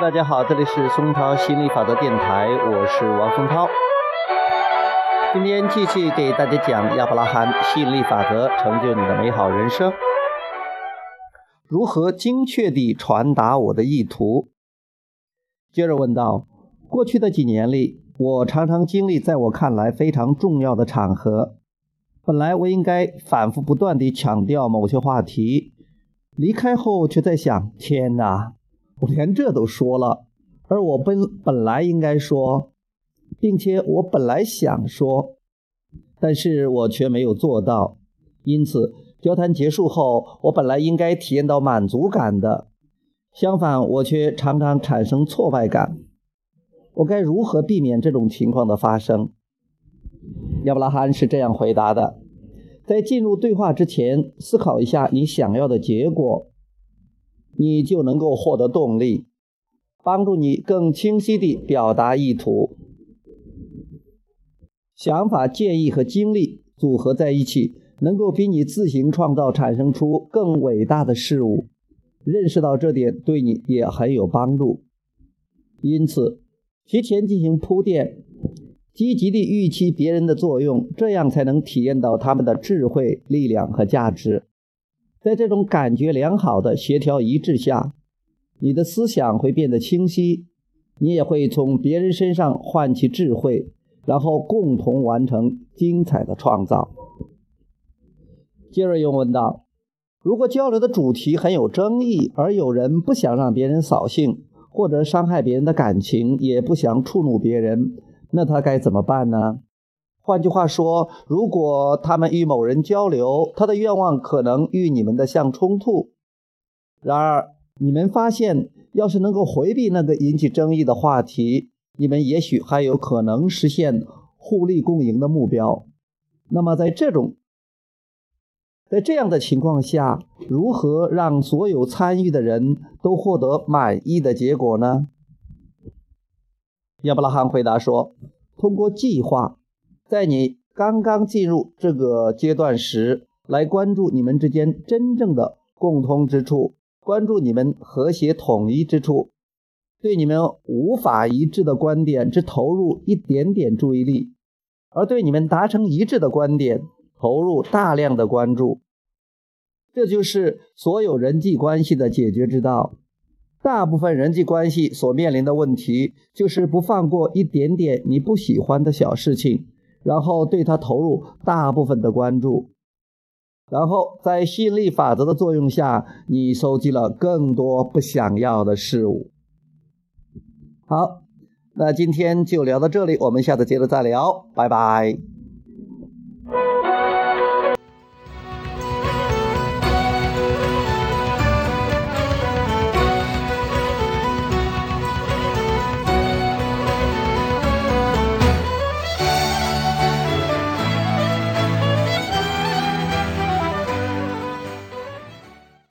大家好，这里是松涛心理法则电台，我是王松涛。今天继续给大家讲亚伯拉罕吸引力法则，成就你的美好人生。如何精确地传达我的意图？接着问道：过去的几年里，我常常经历在我看来非常重要的场合，本来我应该反复不断地强调某些话题，离开后却在想：天哪！我连这都说了，而我本本来应该说，并且我本来想说，但是我却没有做到。因此，交谈结束后，我本来应该体验到满足感的，相反，我却常常产生挫败感。我该如何避免这种情况的发生？亚伯拉罕是这样回答的：在进入对话之前，思考一下你想要的结果。你就能够获得动力，帮助你更清晰地表达意图。想法、建议和经历组合在一起，能够比你自行创造产生出更伟大的事物。认识到这点对你也很有帮助。因此，提前进行铺垫，积极地预期别人的作用，这样才能体验到他们的智慧、力量和价值。在这种感觉良好的协调一致下，你的思想会变得清晰，你也会从别人身上唤起智慧，然后共同完成精彩的创造。杰瑞又问道：“如果交流的主题很有争议，而有人不想让别人扫兴，或者伤害别人的感情，也不想触怒别人，那他该怎么办呢？”换句话说，如果他们与某人交流，他的愿望可能与你们的相冲突。然而，你们发现，要是能够回避那个引起争议的话题，你们也许还有可能实现互利共赢的目标。那么，在这种在这样的情况下，如何让所有参与的人都获得满意的结果呢？亚伯拉罕回答说：“通过计划。”在你刚刚进入这个阶段时，来关注你们之间真正的共通之处，关注你们和谐统一之处，对你们无法一致的观点只投入一点点注意力，而对你们达成一致的观点投入大量的关注。这就是所有人际关系的解决之道。大部分人际关系所面临的问题，就是不放过一点点你不喜欢的小事情。然后对它投入大部分的关注，然后在吸引力法则的作用下，你收集了更多不想要的事物。好，那今天就聊到这里，我们下次接着再聊，拜拜。